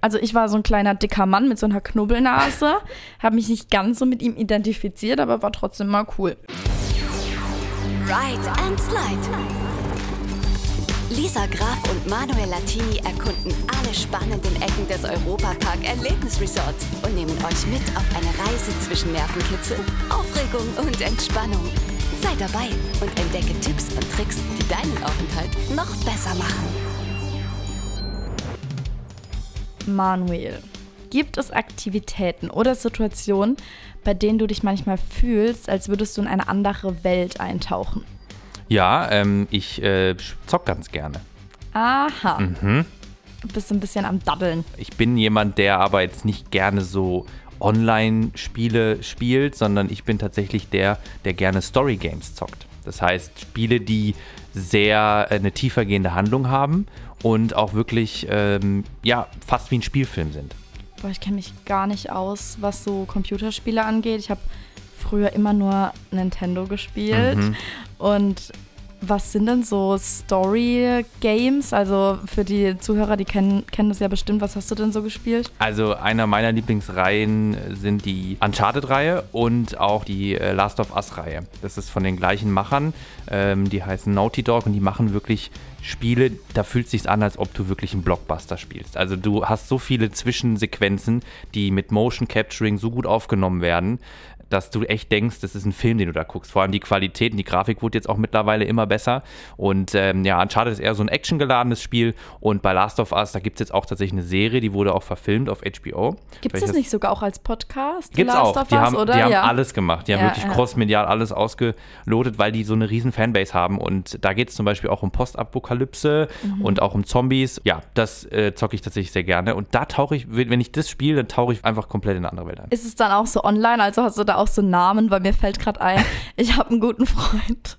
Also ich war so ein kleiner dicker Mann mit so einer Knubbelnase, habe mich nicht ganz so mit ihm identifiziert, aber war trotzdem mal cool. Ride and Slide. Lisa Graf und Manuel Latini erkunden alle spannenden Ecken des Europapark Erlebnisresorts und nehmen euch mit auf eine Reise zwischen Nervenkitzel, Aufregung und Entspannung. Sei dabei und entdecke Tipps und Tricks, die deinen Aufenthalt noch besser machen. Manuel, gibt es Aktivitäten oder Situationen, bei denen du dich manchmal fühlst, als würdest du in eine andere Welt eintauchen? Ja, ähm, ich äh, zock ganz gerne. Aha. Mhm. Du bist ein bisschen am Daddeln. Ich bin jemand, der aber jetzt nicht gerne so Online-Spiele spielt, sondern ich bin tatsächlich der, der gerne Story-Games zockt. Das heißt, Spiele, die sehr äh, eine tiefergehende Handlung haben und auch wirklich, ähm, ja, fast wie ein Spielfilm sind. Boah, ich kenne mich gar nicht aus, was so Computerspiele angeht. Ich habe früher immer nur Nintendo gespielt Mhm. und was sind denn so Story-Games? Also für die Zuhörer, die kennen, kennen das ja bestimmt. Was hast du denn so gespielt? Also einer meiner Lieblingsreihen sind die Uncharted-Reihe und auch die äh, Last of Us-Reihe. Das ist von den gleichen Machern. Ähm, die heißen Naughty Dog und die machen wirklich Spiele, da fühlt es sich an, als ob du wirklich einen Blockbuster spielst. Also du hast so viele Zwischensequenzen, die mit Motion Capturing so gut aufgenommen werden, dass du echt denkst, das ist ein Film, den du da guckst. Vor allem die Qualität und die Grafik wurde jetzt auch mittlerweile immer besser. Und ähm, ja, Uncharted ist eher so ein actiongeladenes Spiel. Und bei Last of Us, da gibt es jetzt auch tatsächlich eine Serie, die wurde auch verfilmt auf HBO. Gibt es das nicht sogar auch als Podcast? Gibt's Last auch. of Die Us, haben, oder? die haben ja. alles gemacht. Die haben Ja, wirklich ja. crossmedial alles ausgelotet, weil die so eine riesen Fanbase haben. Und da geht es zum Beispiel auch um Postapokalypse Mhm. und auch um Zombies. Ja, das äh, zocke ich tatsächlich sehr gerne. Und da tauche ich, wenn ich das spiele, dann tauche ich einfach komplett in eine andere Welt ein. Ist es dann auch so online? Also hast du da auch so Namen? Weil mir fällt gerade ein, ich habe einen guten Freund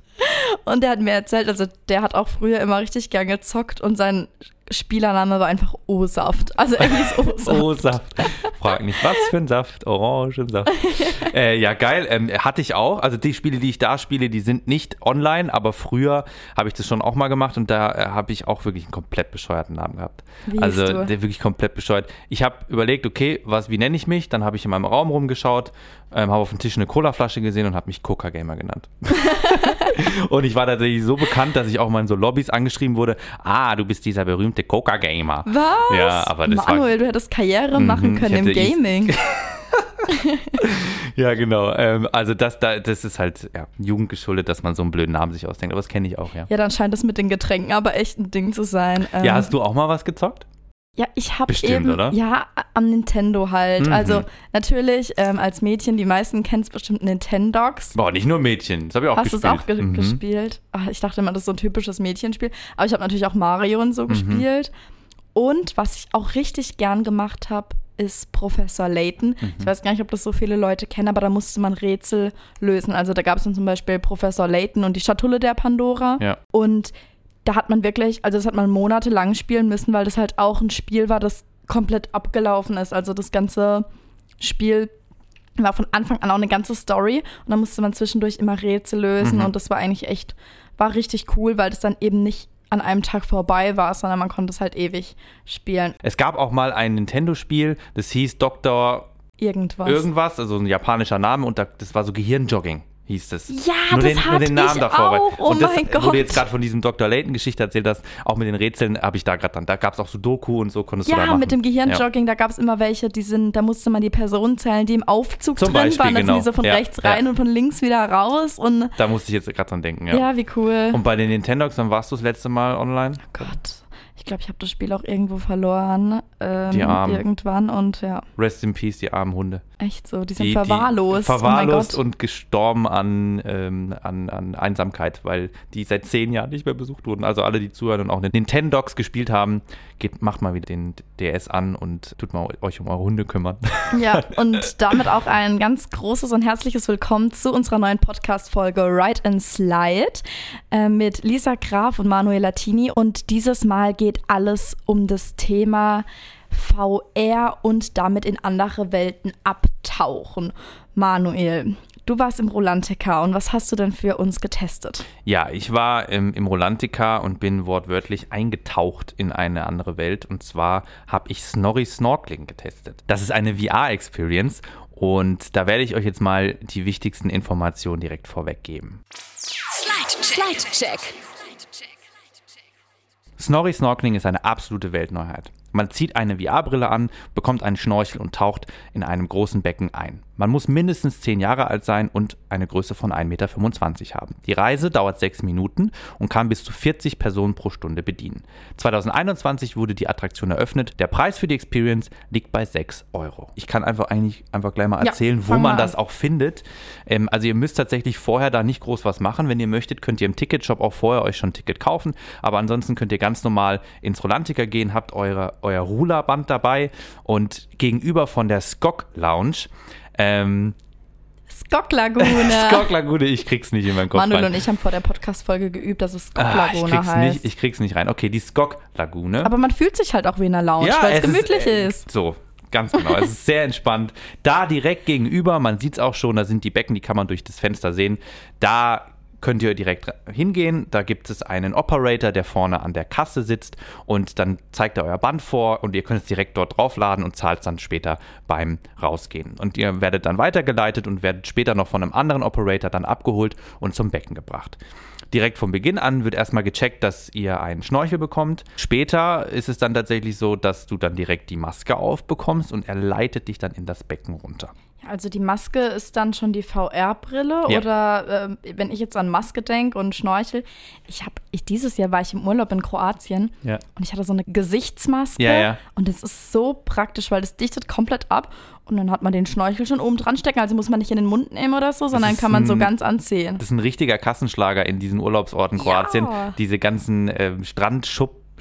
und der hat mir erzählt, also der hat auch früher immer richtig gern gezockt und sein Spielername war einfach O-Saft. Also er hieß O-Saft. Oh, Saft. Frag nicht, was für ein Saft? Orangensaft. äh, ja, geil. Ähm, hatte ich auch. Also die Spiele, die ich da spiele, die sind nicht online, aber früher habe ich das schon auch mal gemacht und da äh, habe ich auch wirklich einen komplett bescheuerten Namen gehabt. Wie also der wirklich komplett bescheuert. Ich habe überlegt, okay, was, wie nenne ich mich? Dann habe ich in meinem Raum rumgeschaut, ähm, habe auf dem Tisch eine Colaflasche gesehen und habe mich Coca Gamer genannt. und ich war tatsächlich so bekannt, dass ich auch mal in so Lobbys angeschrieben wurde. Ah, du bist dieser berühmte Coca Gamer. Was? Ja, aber das war- Manuel, du hättest Karriere machen Mhm, ich können im Gaming. Ja, genau. Ähm, also das, da, das ist halt ja, jugendgeschuldet, dass man so einen blöden Namen sich ausdenkt. Aber das kenne ich auch, ja. Ja, dann scheint es mit den Getränken aber echt ein Ding zu sein. Ähm, Ja, hast du auch mal was gezockt? Ja, ich habe eben, oder? ja, am Nintendo halt. Mhm. Also natürlich ähm, als Mädchen, die meisten kennen es bestimmt Nintendogs. Boah, nicht nur Mädchen. Das habe ich auch Hast du gespielt. es auch ge Mhm. gespielt? Ach, ich dachte immer, das ist so ein typisches Mädchenspiel. Aber ich habe natürlich auch Mario Mhm. und so gespielt. Und was ich auch richtig gern gemacht habe, ist Professor Layton. Mhm. Ich weiß gar nicht, ob das so viele Leute kennen, aber da musste man Rätsel lösen. Also da gab es dann zum Beispiel Professor Layton und die Schatulle der Pandora. Ja. Und da hat man wirklich, also das hat man monatelang spielen müssen, weil das halt auch ein Spiel war, das komplett abgelaufen ist. Also das ganze Spiel war von Anfang an auch eine ganze Story und dann musste man zwischendurch immer Rätsel lösen Mhm. und das war eigentlich echt, war richtig cool, weil das dann eben nicht an einem Tag vorbei war, sondern man konnte es halt ewig spielen. Es gab auch mal ein Nintendo-Spiel, das hieß Dr. Irgendwas. irgendwas, also ein japanischer Name und da, das war so Gehirnjogging. Hieß das. Ja, nur das den, nur den Namen davor. auch. Oh und das, mein wo Gott. du jetzt gerade von diesem Dr. Layton-Geschichte erzählt hast, auch mit den Rätseln habe ich da gerade dran. Da gab es auch Sudoku und so konntest du da Ja, machen. mit dem Gehirnjogging, da gab es immer welche, die sind, da musste man die Personen zählen, die im Aufzug Zum drin Beispiel, waren, dann genau. sind die so von Ja, rechts ja. rein und von links wieder raus und Da musste ich jetzt gerade dran denken, ja, ja. wie cool. Und bei den Nintendogs, dann warst du das letzte Mal online? Gott, ich glaube, ich habe das Spiel auch irgendwo verloren. Ähm, Die Armen. Irgendwann und ja, Rest in Peace, die armen Hunde. echt so, die sind Die, verwahrlost. Die verwahrlost oh und gestorben an, ähm, an, an Einsamkeit, weil die seit zehn Jahren nicht mehr besucht wurden. Also alle, die zuhören und auch Nintendogs gespielt haben, geht, macht mal wieder den DS an und tut mal euch um eure Hunde kümmern. Ja, und damit auch ein ganz großes und herzliches Willkommen zu unserer neuen Podcast-Folge Ride and Slide äh, mit Lisa Graf und Manuel Latini. Und dieses Mal geht alles um das Thema VR und damit in andere Welten abtauchen. Manuel, du warst im Rolantica und was hast du denn für uns getestet? Ja, ich war im, im Rolantica und bin wortwörtlich eingetaucht in eine andere Welt. Und zwar habe ich Snorri Snorkeling getestet. Das ist eine VR-Experience und da werde ich euch jetzt mal die wichtigsten Informationen direkt vorweg geben. Slide Check. Snorri Snorkeling ist eine absolute Weltneuheit. Man zieht eine VR-Brille an, bekommt einen Schnorchel und taucht in einem großen Becken ein. Man muss mindestens 10 Jahre alt sein und eine Größe von 1,25 Meter haben. Die Reise dauert 6 Minuten und kann bis zu 40 Personen pro Stunde bedienen. 2021 wurde die Attraktion eröffnet. Der Preis für die Experience liegt bei 6 Euro. Ich kann einfach eigentlich einfach gleich mal erzählen, Ja, wo man das auch findet. Ähm, also ihr müsst tatsächlich vorher da nicht groß was machen. Wenn ihr möchtet, könnt ihr im Ticketshop auch vorher euch schon ein Ticket kaufen. Aber ansonsten könnt ihr ganz normal ins Rolantica gehen, habt eure, euer Rulerband dabei und gegenüber von der Skok Lounge ähm, Skok Lagune. Skok Lagune, ich krieg's nicht in meinen Kopf Manuel rein. und ich haben vor der Podcast-Folge geübt, dass es Skok Ah, ich, Lagune krieg's heißt. nicht, ich krieg's nicht rein. Okay, die Skok Lagune. Aber man fühlt sich halt auch wie in einer Lounge, weil es gemütlich äh, ist. So, ganz genau. es ist sehr entspannt. Da direkt gegenüber, man sieht es auch schon, da sind die Becken, die kann man durch das Fenster sehen. Da könnt ihr direkt hingehen. Da gibt es einen Operator, der vorne an der Kasse sitzt und dann zeigt er euer Band vor und ihr könnt es direkt dort draufladen und zahlt es dann später beim Rausgehen. Und ihr werdet dann weitergeleitet und werdet später noch von einem anderen Operator dann abgeholt und zum Becken gebracht. Direkt vom Beginn an wird erstmal gecheckt, dass ihr einen Schnorchel bekommt. Später ist es dann tatsächlich so, dass du dann direkt die Maske aufbekommst und er leitet dich dann in das Becken runter. Also die Maske ist dann schon die VR-Brille Ja. oder ähm, wenn ich jetzt an Maske denke und Schnorchel, ich habe, ich, dieses Jahr war ich im Urlaub in Kroatien Ja. und ich hatte so eine Gesichtsmaske Ja, und das ist so praktisch, weil das dichtet komplett ab und dann hat man den Schnorchel schon oben dran stecken, also muss man nicht in den Mund nehmen oder so, sondern kann man so ein- ganz anziehen. Das ist ein richtiger Kassenschlager in diesen Urlaubsorten. Kroatien. Diese ganzen ähm,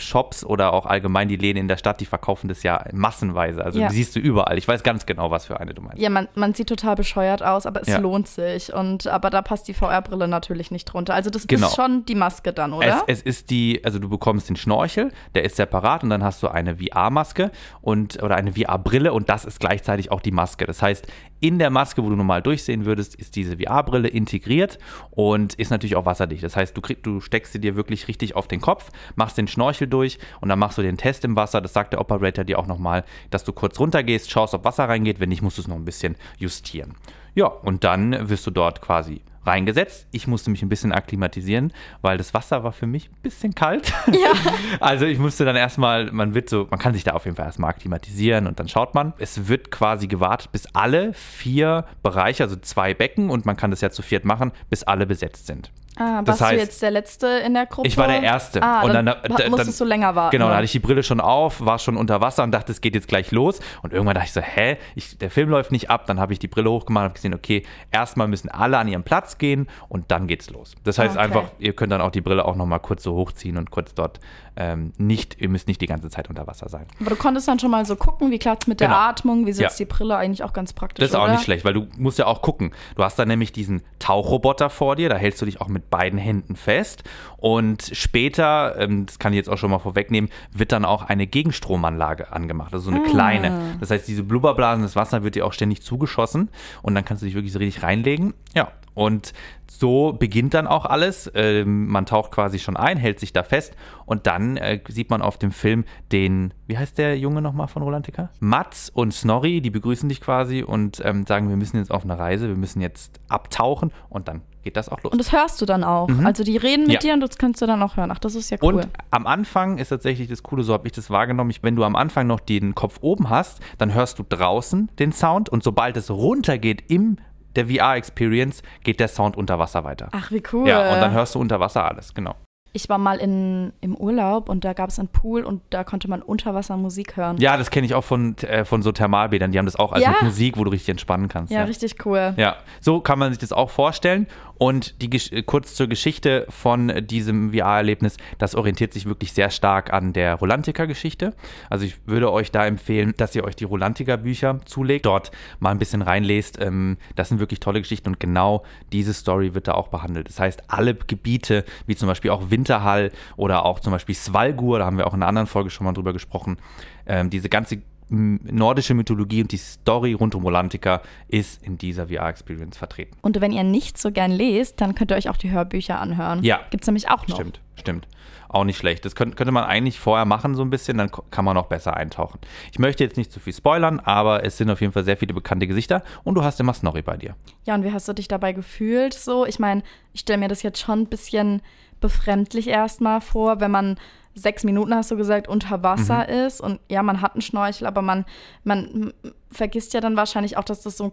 Strandshops oder auch allgemein die Läden in der Stadt, die verkaufen das ja massenweise. Also Ja. siehst du überall. Ich weiß ganz genau, was für eine du meinst. Ja, man, man sieht total bescheuert aus, aber es Ja. lohnt sich. Und aber da passt die VR-Brille natürlich nicht drunter. Also das Genau. ist schon die Maske dann, Es, oder? es ist die, also du bekommst den Schnorchel, der ist separat und dann hast du eine VR-Maske und oder eine VR-Brille und das ist gleichzeitig auch die Maske. Das heißt, in der Maske, wo du normal durchsehen würdest, ist diese VR-Brille integriert und ist natürlich auch wasserdicht. Das heißt, du, krieg, du steckst sie dir wirklich richtig auf den Kopf, machst den Schnorchel durch und dann machst du den Test im Wasser. Das sagt der Operator dir auch nochmal, dass du kurz runtergehst, schaust, ob Wasser reingeht. Wenn nicht, musst du es noch ein bisschen justieren. Ja, und dann wirst du dort quasi reingesetzt. Ich musste mich ein bisschen akklimatisieren, weil das Wasser war für mich ein bisschen kalt. Ja. Also ich musste dann erstmal, man wird so, man kann sich da auf jeden Fall erstmal akklimatisieren und dann schaut man. Es wird quasi gewartet, bis alle vier Bereiche, also zwei Becken und man kann das ja zu viert machen, bis alle besetzt sind. Ah, Das warst du heißt- jetzt der Letzte in der Gruppe? Ich war der Erste. Ah, Und dann, dann- ha- dann- musstest du länger warten. Genau, da ne? hatte ich die Brille schon auf, war schon unter Wasser und dachte, es geht jetzt gleich los. Und irgendwann dachte ich so, hä, ich, der Film läuft nicht ab. Dann habe ich die Brille hochgemacht und habe gesehen, okay, erstmal müssen alle an ihren Platz gehen und dann geht's los. Das heißt Okay. einfach, ihr könnt dann auch die Brille auch nochmal kurz so hochziehen und kurz dort ähm, nicht, ihr müsst nicht die ganze Zeit unter Wasser sein. Aber du konntest dann schon mal so gucken, wie klappt es mit der Genau. Atmung, wie sitzt Ja. die Brille eigentlich auch ganz praktisch. Das ist auch oder? nicht schlecht, weil du musst ja auch gucken. Du hast dann nämlich diesen Tauchroboter vor dir, da hältst du dich auch mit beiden Händen fest. Und später, ähm, das kann ich jetzt auch schon mal vorwegnehmen, wird dann auch eine Gegenstromanlage angemacht, also so eine Ah. kleine. Das heißt, diese Blubberblasen, das Wasser wird dir auch ständig zugeschossen und dann kannst du dich wirklich so richtig reinlegen. Ja, und so beginnt dann auch alles. Ähm, man taucht quasi schon ein, hält sich da fest und dann äh, sieht man auf dem Film den, wie heißt der Junge nochmal von Rolantica? Mats und Snorri, die begrüßen dich quasi und ähm, sagen, wir müssen jetzt auf eine Reise, wir müssen jetzt abtauchen und dann geht das auch los. Und das hörst du dann auch. Also die reden mit Mhm. Ja. dir und das kannst du dann auch hören. Ach, das ist ja cool. Und am Anfang ist tatsächlich das Coole, so habe ich das wahrgenommen, ich, wenn du am Anfang noch den Kopf oben hast, dann hörst du draußen den Sound und sobald es runtergeht im der VR-Experience, geht der Sound unter Wasser weiter. Ach, wie cool. Ja, und dann hörst du unter Wasser alles, genau. ich war mal in, im Urlaub und da gab es einen Pool und da konnte man unter Wasser Musik hören. Ja, das kenne ich auch von, äh, von so Thermalbädern, die haben das auch als Ja. mit Musik, wo du richtig entspannen kannst. Ja, richtig cool. Ja, so kann man sich das auch vorstellen. Und die, äh, kurz zur Geschichte von diesem VR-Erlebnis, das orientiert sich wirklich sehr stark an der Rolantica-Geschichte. Also ich würde euch da empfehlen, dass ihr euch die Rolantica-Bücher zulegt, dort mal ein bisschen reinlest. Ähm, das sind wirklich tolle Geschichten und genau diese Story wird da auch behandelt. Das heißt, alle Gebiete, wie zum Beispiel auch Winterhall oder auch zum Beispiel Svalgur, da haben wir auch in einer anderen Folge schon mal drüber gesprochen, ähm, diese ganze nordische Mythologie und die Story rund um Rolantica ist in dieser VR-Experience vertreten. Und wenn ihr nicht so gern lest, dann könnt ihr euch auch die Hörbücher anhören. Ja. Gibt es nämlich auch noch. Stimmt, stimmt. Auch nicht schlecht. Das könnte, könnte man eigentlich vorher machen, so ein bisschen, dann kann man noch besser eintauchen. Ich möchte jetzt nicht zu viel spoilern, aber es sind auf jeden Fall sehr viele bekannte Gesichter und du hast immer Snorri bei dir. Ja, und wie hast du dich dabei gefühlt? So, ich meine, ich stelle mir das jetzt schon ein bisschen befremdlich erstmal vor, wenn man sechs Minuten, hast du gesagt, unter Wasser ist und ja, man hat einen Schnorchel, aber man, man vergisst ja dann wahrscheinlich auch, dass das so ein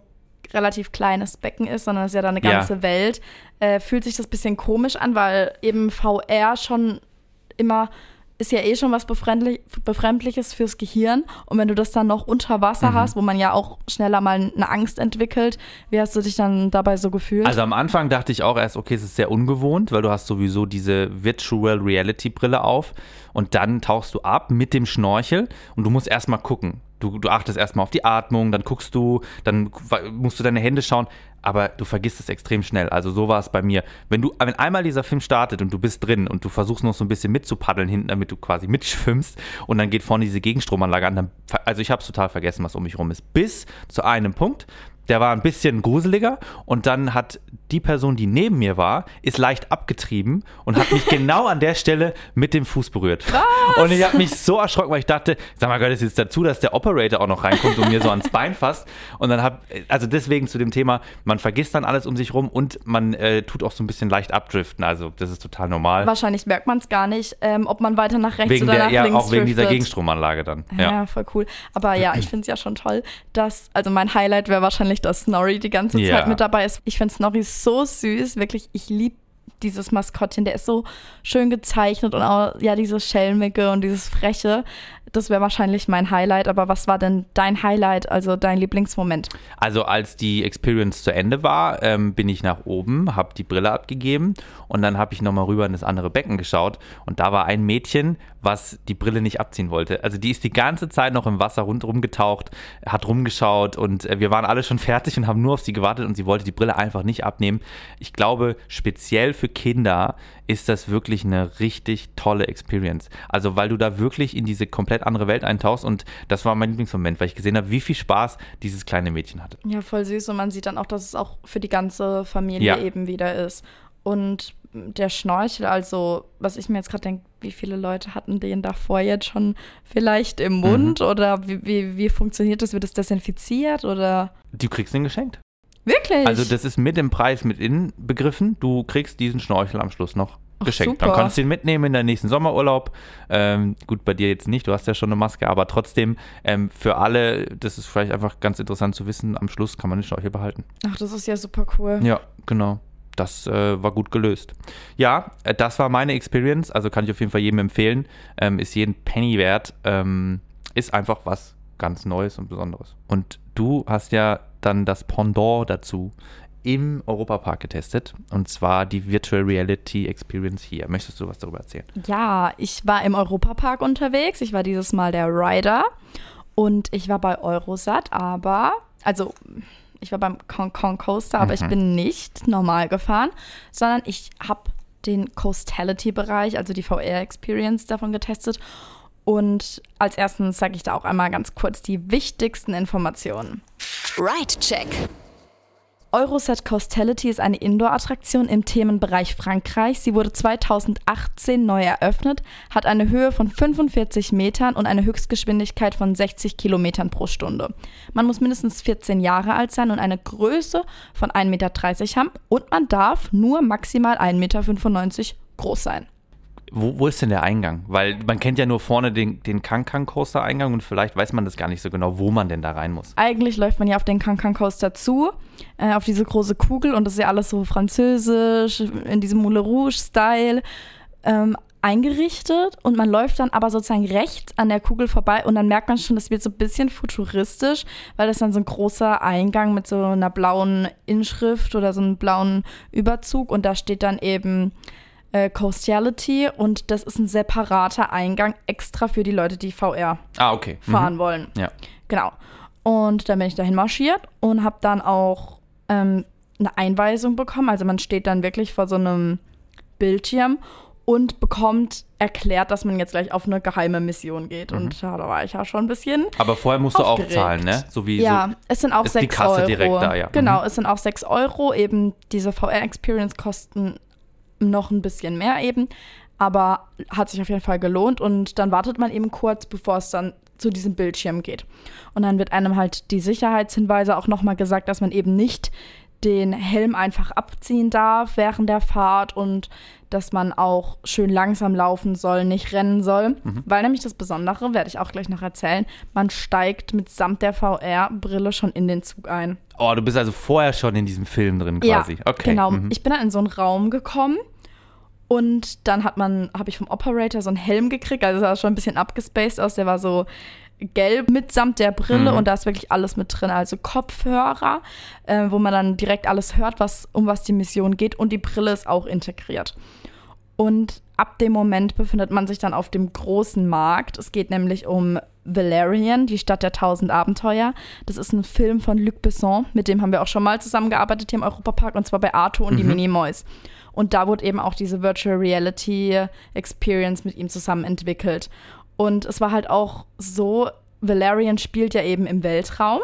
relativ kleines Becken ist, sondern es ist ja dann eine Ja. ganze Welt. Äh, fühlt sich das ein bisschen komisch an, weil eben VR schon immer ist ja eh schon was Befremdlich Befremdliches fürs Gehirn. Und wenn du das dann noch unter Wasser hast, wo man ja auch schneller mal eine Angst entwickelt, wie hast du dich dann dabei so gefühlt? Also am Anfang dachte ich auch erst, okay, es ist sehr ungewohnt, weil du hast sowieso diese Virtual Reality Brille auf und dann tauchst du ab mit dem Schnorchel und du musst erstmal gucken. Du, du achtest erstmal auf die Atmung, dann guckst du, dann musst du deine Hände schauen, aber du vergisst es extrem schnell. Also so war es bei mir. Wenn du, wenn einmal dieser Film startet und du bist drin und du versuchst noch so ein bisschen mitzupaddeln hinten, damit du quasi mitschwimmst und dann geht vorne diese Gegenstromanlage an, dann, also ich habe total vergessen, was um mich rum ist. Bis zu einem Punkt, der war ein bisschen gruseliger und dann hat die Person, die neben mir war, ist leicht abgetrieben und hat mich genau an der Stelle mit dem Fuß berührt. Und ich habe mich so erschrocken, weil ich dachte, sag mal, gehört es jetzt dazu, dass der Operator auch noch reinkommt und mir so ans Bein fasst. Und dann hab, also deswegen zu dem Thema, man vergisst dann alles um sich rum und man äh, tut auch so ein bisschen leicht abdriften. Also das ist total normal. Wahrscheinlich merkt man es gar nicht, ähm, ob man weiter nach rechts Wegen oder der, nach ja, links auch wegen dieser driftet. Gegenstromanlage dann. Ja, Ja. voll cool. Aber ja, ich finde es ja schon toll, dass, also mein Highlight wäre wahrscheinlich, dass Snorri die ganze Ja. Zeit mit dabei ist. Ich finde Snorri so süß, wirklich, ich liebe dieses Maskottchen, der ist so schön gezeichnet und auch, ja, dieses Schelmige und dieses Freche. Das wäre wahrscheinlich mein Highlight, aber was war denn dein Highlight, also dein Lieblingsmoment? Also als die Experience zu Ende war, ähm, bin ich nach oben, habe die Brille abgegeben und dann habe ich nochmal rüber in das andere Becken geschaut und da war ein Mädchen, was die Brille nicht abziehen wollte. Also die ist die ganze Zeit noch im Wasser rundherum getaucht, hat rumgeschaut und äh, wir waren alle schon fertig und haben nur auf sie gewartet und sie wollte die Brille einfach nicht abnehmen. Ich glaube, speziell für Kinder ist das wirklich eine richtig tolle Experience. Also weil du da wirklich in diese komplett andere Welt eintauchst und das war mein Lieblingsmoment, weil ich gesehen habe, wie viel Spaß dieses kleine Mädchen hatte. Ja, voll süß und man sieht dann auch, dass es auch für die ganze Familie Ja. eben wieder ist. Und der Schnorchel, also was ich mir jetzt gerade denke, wie viele Leute hatten den davor jetzt schon vielleicht im Mund oder wie, wie, wie funktioniert das? Wird es desinfiziert oder? Du kriegst den geschenkt. Wirklich? Also das ist mit dem Preis mit inbegriffen. Du kriegst diesen Schnorchel am Schluss noch Ach, geschenkt. super. Dann kannst du ihn mitnehmen in deinen nächsten Sommerurlaub. Ähm, gut, bei dir jetzt nicht, du hast ja schon eine Maske, aber trotzdem ähm, für alle, das ist vielleicht einfach ganz interessant zu wissen, am Schluss kann man den Schnorchel behalten. Ach, das ist ja super cool. Ja, genau. Das äh, war gut gelöst. Ja, äh, das war meine Experience. Also kann ich auf jeden Fall jedem empfehlen. Ähm, ist jeden Penny wert. Ähm, ist einfach was ganz Neues und Besonderes. Und du hast ja dann das Pendant dazu im Europapark getestet. Und zwar die Virtual Reality Experience hier. Möchtest du was darüber erzählen? Ja, ich war im Europapark unterwegs. Ich war dieses Mal der Rider und ich war bei Eurosat, aber, also ich war beim Kong Kong Coaster, aber ich bin nicht normal gefahren, sondern ich habe den Coastality-Bereich, also die VR-Experience davon getestet. Und als erstens sage ich da auch einmal ganz kurz die wichtigsten Informationen. Right Check. Eurosat Coastality ist eine Indoor-Attraktion im Themenbereich Frankreich. Sie wurde 2018 neu eröffnet, hat eine Höhe von 45 Metern und eine Höchstgeschwindigkeit von 60 Kilometern pro Stunde. Man muss mindestens 14 Jahre alt sein und eine Größe von 1,30 Meter haben und man darf nur maximal 1,95 Meter groß sein. Wo, wo ist denn der Eingang? Weil man kennt ja nur vorne den, den Kankan Coaster Eingang und vielleicht weiß man das gar nicht so genau, wo man denn da rein muss. Eigentlich läuft man ja auf den Cancan Coaster zu, äh, auf diese große Kugel und das ist ja alles so französisch, in diesem Moulin Rouge-Style ähm, eingerichtet und man läuft dann aber sozusagen rechts an der Kugel vorbei und dann merkt man schon, das wird so ein bisschen futuristisch, weil das dann so ein großer Eingang mit so einer blauen Inschrift oder so einem blauen Überzug und da steht dann eben äh, Coastality und das ist ein separater Eingang extra für die Leute, die VR Ah, okay. fahren wollen. Mhm. Ja. Genau. Und dann bin ich dahin marschiert und habe dann auch ähm, eine Einweisung bekommen. Also man steht dann wirklich vor so einem Bildschirm und bekommt erklärt, dass man jetzt gleich auf eine geheime Mission geht. Und ja, da war ich ja schon ein bisschen. Aber vorher musst du auch Aufgeregt. zahlen, ne? So wie Ja, so, es sind auch ist die 6 Kasse Euro. direkt da, ja. Genau, Mhm. es sind auch 6 Euro. Eben diese VR-Experience kosten noch ein bisschen mehr eben. Aber hat sich auf jeden Fall gelohnt. Und dann wartet man eben kurz, bevor es dann zu diesem Bildschirm geht. Und dann wird einem halt die Sicherheitshinweise auch nochmal gesagt, dass man eben nicht den Helm einfach abziehen darf während der Fahrt und dass man auch schön langsam laufen soll, nicht rennen soll. Mhm. Weil nämlich das Besondere, werde ich auch gleich noch erzählen, man steigt mitsamt der VR-Brille schon in den Zug ein. Oh, du bist also vorher schon in diesem Film drin quasi. Ja, okay. genau. Mhm. Ich bin dann in so einen Raum gekommen und dann hat man, habe ich vom Operator so einen Helm gekriegt, also sah schon ein bisschen abgespaced aus, der war so gelb mitsamt der Brille Mhm. und da ist wirklich alles mit drin, also Kopfhörer, äh, wo man dann direkt alles hört, was, um was die Mission geht und die Brille ist auch integriert. Und ab dem Moment befindet man sich dann auf dem großen Markt. Es geht nämlich um Valerian, die Stadt der tausend Abenteuer. Das ist ein Film von Luc Besson, mit dem haben wir auch schon mal zusammengearbeitet hier im Europapark und zwar bei Arto und die Minimoys. Und da wurde eben auch diese Virtual Reality Experience mit ihm zusammen entwickelt. Und es war halt auch so, Valerian spielt ja eben im Weltraum.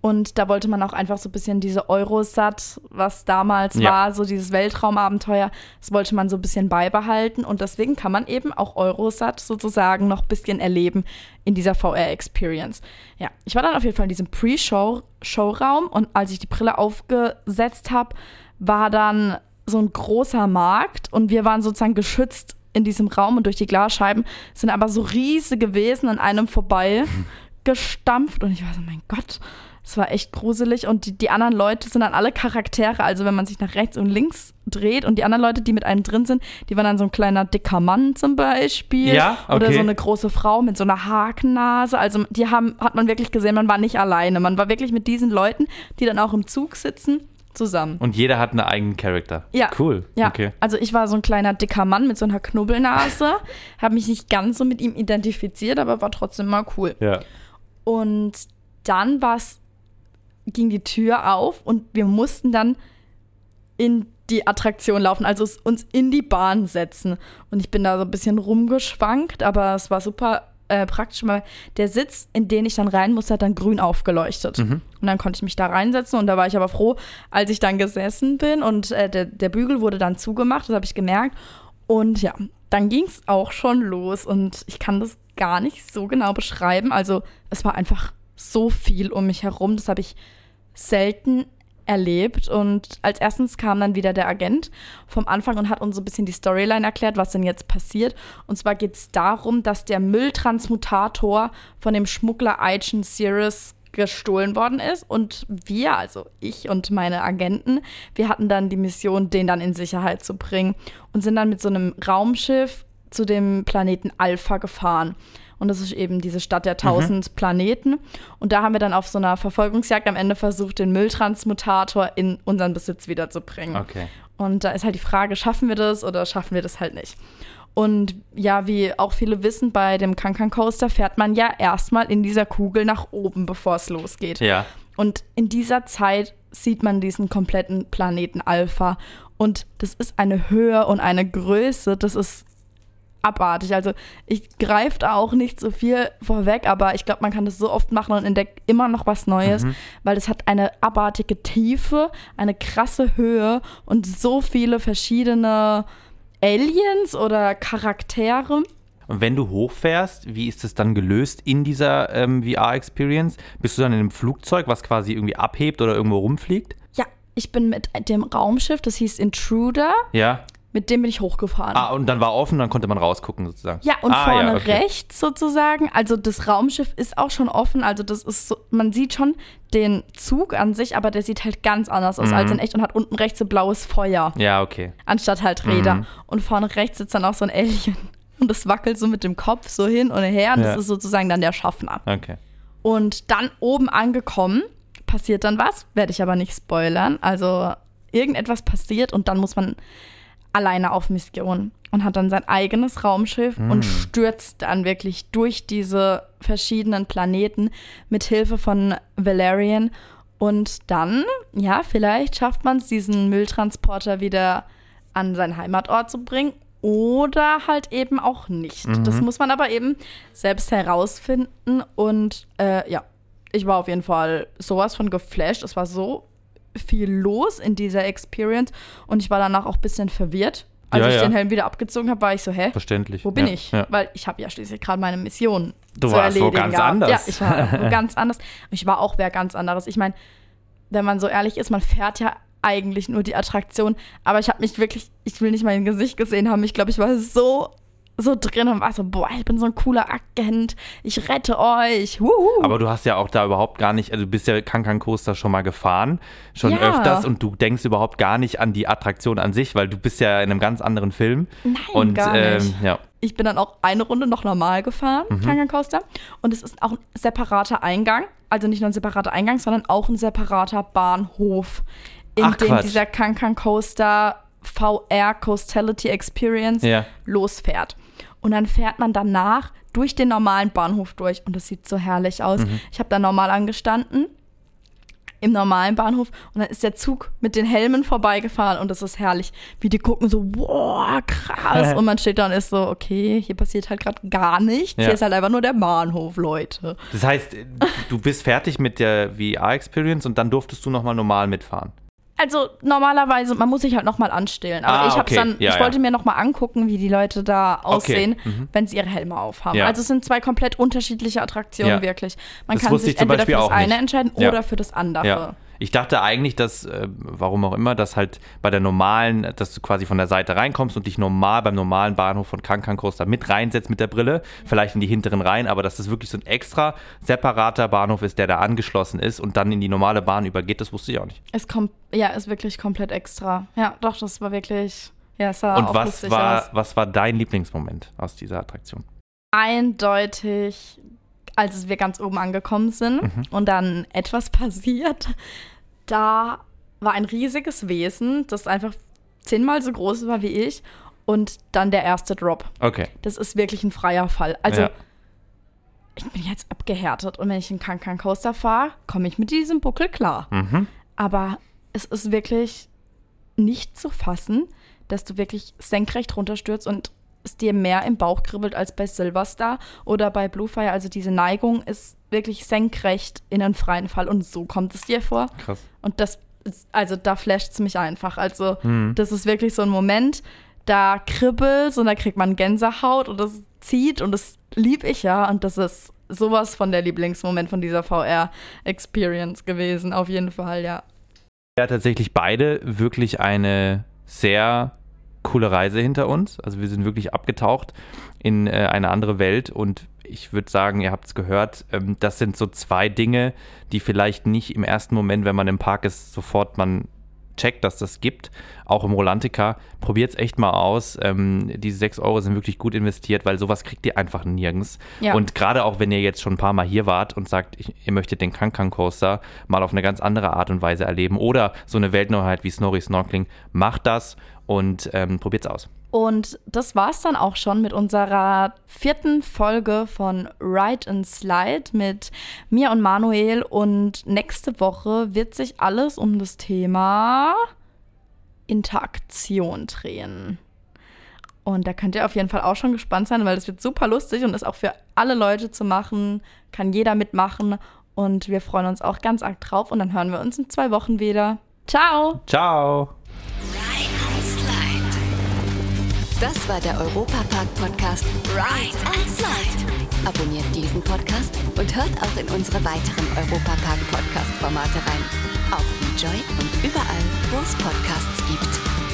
Und da wollte man auch einfach so ein bisschen diese Eurosat, was damals Ja. war, so dieses Weltraumabenteuer, das wollte man so ein bisschen beibehalten. Und deswegen kann man eben auch Eurosat sozusagen noch ein bisschen erleben in dieser VR-Experience. Ja, ich war dann auf jeden Fall in diesem Pre-Show-Showraum und als ich die Brille aufgesetzt habe, war dann so ein großer Markt und wir waren sozusagen geschützt in diesem Raum und durch die Glasscheiben sind aber so riesige Wesen an einem vorbei gestampft. Und ich war so, mein Gott, es war echt gruselig. Und die, die anderen Leute sind dann alle Charaktere, also wenn man sich nach rechts und links dreht und die anderen Leute, die mit einem drin sind, die waren dann so ein kleiner dicker Mann zum Beispiel. Ja, oder okay. so eine große Frau mit so einer Hakennase, also die haben, hat man wirklich gesehen, man war nicht alleine, man war wirklich mit diesen Leuten, die dann auch im Zug sitzen, zusammen. Und jeder hat einen eigenen Charakter. Ja. Cool. Ja, Okay. also ich war so ein kleiner dicker Mann mit so einer Knubbelnase, habe mich nicht ganz so mit ihm identifiziert, aber war trotzdem mal cool. Ja. Und dann war's, ging die Tür auf und wir mussten dann in die Attraktion laufen, also uns in die Bahn setzen. Und ich bin da so ein bisschen rumgeschwankt, aber es war super äh, praktisch, weil der Sitz, in den ich dann rein musste, hat dann grün aufgeleuchtet. Und dann konnte ich mich da reinsetzen und da war ich aber froh, als ich dann gesessen bin und äh, der, der Bügel wurde dann zugemacht, das habe ich gemerkt. Und ja, dann ging es auch schon los und ich kann das gar nicht so genau beschreiben. Also es war einfach so viel um mich herum, das habe ich selten erlebt. Und als erstens kam dann wieder der Agent vom Anfang und hat uns so ein bisschen die Storyline erklärt, was denn jetzt passiert. Und zwar geht es darum, dass der Mülltransmutator von dem Schmuggler Aichen Sirius gestohlen worden ist und wir, also ich und meine Agenten, wir hatten dann die Mission, den dann in Sicherheit zu bringen und sind dann mit so einem Raumschiff zu dem Planeten Alpha gefahren. Und das ist eben diese Stadt der tausend Planeten. Und da haben wir dann auf so einer Verfolgungsjagd am Ende versucht, den Mülltransmutator in unseren Besitz wiederzubringen. Okay. Und da ist halt die Frage, schaffen wir das oder schaffen wir das halt nicht? Und ja, wie auch viele wissen, bei dem Kankan Coaster fährt man ja erstmal in dieser Kugel nach oben, bevor es losgeht. Ja. Und in dieser Zeit sieht man diesen kompletten Planeten Alpha. Und das ist eine Höhe und eine Größe, das ist abartig. Also ich greife da auch nicht so viel vorweg, aber ich glaube, man kann das so oft machen und entdeckt immer noch was Neues, weil es hat eine abartige Tiefe, eine krasse Höhe und so viele verschiedene Aliens oder Charaktere. Und wenn du hochfährst, wie ist es dann gelöst in dieser ähm, VR-Experience? Bist du dann in einem Flugzeug, was quasi irgendwie abhebt oder irgendwo rumfliegt? Ja, ich bin mit dem Raumschiff, das hieß Intruder, Ja. Mit dem bin ich hochgefahren. Ah, und dann war offen, dann konnte man rausgucken sozusagen. Ja, und ah, vorne ja, okay. rechts sozusagen, also das Raumschiff ist auch schon offen, also das ist so, man sieht schon den Zug an sich, aber der sieht halt ganz anders aus Mhm. als in echt und hat unten rechts so blaues Feuer, Ja, okay. anstatt halt Räder. Mhm. Und vorne rechts sitzt dann auch so ein Alien und das wackelt so mit dem Kopf so hin und her und Ja. das ist sozusagen dann der Schaffner. Okay. Und dann oben angekommen, passiert dann was, werde ich aber nicht spoilern. Also irgendetwas passiert und dann muss man alleine auf Mission und hat dann sein eigenes Raumschiff und stürzt dann wirklich durch diese verschiedenen Planeten mit Hilfe von Valerian. Und dann, ja, vielleicht schafft man es, diesen Mülltransporter wieder an seinen Heimatort zu bringen. oder halt eben auch nicht. Das muss man aber eben selbst herausfinden. Und äh, ja, ich war auf jeden Fall sowas von geflasht. Es war so viel los in dieser Experience und ich war danach auch ein bisschen verwirrt. Als Ja, ich ja. den Helm wieder abgezogen habe, war ich so, hä? Verständlich. Wo bin ja, ich? Weil ich habe ja schließlich gerade meine Mission Du zu warst wo erledigen ganz gehabt. anders. Ja, ich war wo ganz anders. Ich war auch wer ganz anderes. Ich meine, wenn man so ehrlich ist, man fährt ja eigentlich nur die Attraktion, aber ich habe mich wirklich, ich will nicht mein Gesicht gesehen haben. Ich glaube, ich war so so drin und war so, boah, ich bin so ein cooler Agent, ich rette euch. Wuhu. Aber du hast ja auch da überhaupt gar nicht, also du bist ja Kankan Coaster schon mal gefahren, schon Ja. öfters und du denkst überhaupt gar nicht an die Attraktion an sich, weil du bist ja in einem ganz anderen Film. Nein, und, gar ähm, nicht. ja. Ich bin dann auch eine Runde noch normal gefahren, Mhm. Kangan Coaster. Und es ist auch ein separater Eingang. Also nicht nur ein separater Eingang, sondern auch ein separater Bahnhof, in Ach, dem Quatsch. dieser Kankan Coaster VR Coastality Experience Ja. losfährt. Und dann fährt man danach durch den normalen Bahnhof durch. Und das sieht so herrlich aus. Mhm. Ich habe da normal angestanden im normalen Bahnhof und dann ist der Zug mit den Helmen vorbeigefahren und das ist herrlich, wie die gucken so, wow, krass und man steht da und ist so, okay, hier passiert halt gerade gar nichts, Ja. hier ist halt einfach nur der Bahnhof, Leute. Das heißt, du bist fertig mit der VR-Experience und dann durftest du nochmal normal mitfahren. Also normalerweise, man muss sich halt nochmal anstellen, aber Ah, ich habe okay. dann, Ja, ich ja. wollte mir nochmal angucken, wie die Leute da aussehen, Mhm. wenn sie ihre Helme aufhaben. Ja. Also es sind zwei komplett unterschiedliche Attraktionen wirklich. Man Das kann sich entweder für das auch nicht. eine entscheiden oder für das andere. Ich dachte eigentlich, dass, äh, warum auch immer, dass halt bei der normalen, dass du quasi von der Seite reinkommst und dich normal beim normalen Bahnhof von Kankan Coaster mit reinsetzt mit der Brille, vielleicht in die hinteren Reihen, aber dass das wirklich so ein extra separater Bahnhof ist, der da angeschlossen ist und dann in die normale Bahn übergeht, das wusste ich auch nicht. Es kommt, ja, ist wirklich komplett extra. Ja, doch, das war wirklich, ja, es sah Und auch was war, aus. was war dein Lieblingsmoment aus dieser Attraktion? Eindeutig, als wir ganz oben angekommen sind Mhm. und dann etwas passiert, da war ein riesiges Wesen, das einfach zehnmal so groß war wie ich und dann der erste Drop. Okay. Das ist wirklich ein freier Fall. Also, ja. ich bin jetzt abgehärtet und wenn ich einen Kankan Coaster fahre, komme ich mit diesem Buckel klar. Mhm. Aber es ist wirklich nicht zu fassen, dass du wirklich senkrecht runterstürzt und es dir mehr im Bauch kribbelt als bei Silverstar oder bei Bluefire. Also diese Neigung ist wirklich senkrecht in einen freien Fall und so kommt es dir vor. Krass. Und das, ist, also da flasht es mich einfach. Also Mhm. das ist wirklich so ein Moment, da kribbelt und da kriegt man Gänsehaut und das zieht und das lieb ich ja. Und das ist sowas von der Lieblingsmoment von dieser VR-Experience gewesen, auf jeden Fall, ja. Ja, tatsächlich beide wirklich eine sehr coole Reise hinter uns. Also wir sind wirklich abgetaucht in äh, eine andere Welt und ich würde sagen, ihr habt es gehört, ähm, das sind so zwei Dinge, die vielleicht nicht im ersten Moment, wenn man im Park ist, sofort man checkt, dass das gibt. Auch im Rolantica. Probiert es echt mal aus. Ähm, diese 6 Euro sind wirklich gut investiert, weil sowas kriegt ihr einfach nirgends. Ja. Und gerade auch, wenn ihr jetzt schon ein paar Mal hier wart und sagt, ich, ihr möchtet den Kankan Coaster mal auf eine ganz andere Art und Weise erleben oder so eine Weltneuheit wie Snorri Snorkeling, macht das und ähm, probiert es aus. Und das war's dann auch schon mit unserer vierten Folge von Ride and Slide mit mir und Manuel. Und nächste Woche wird sich alles um das Thema Interaktion drehen. Und da könnt ihr auf jeden Fall auch schon gespannt sein, weil das wird super lustig und ist auch für alle Leute zu machen. Kann jeder mitmachen. Und wir freuen uns auch ganz arg drauf. Und dann hören wir uns in zwei Wochen wieder. Ciao! Ciao! Das war der Europapark-Podcast Ride and Slide. Abonniert diesen Podcast und hört auch in unsere weiteren Europapark-Podcast-Formate rein. Auf Enjoy und überall, wo es Podcasts gibt.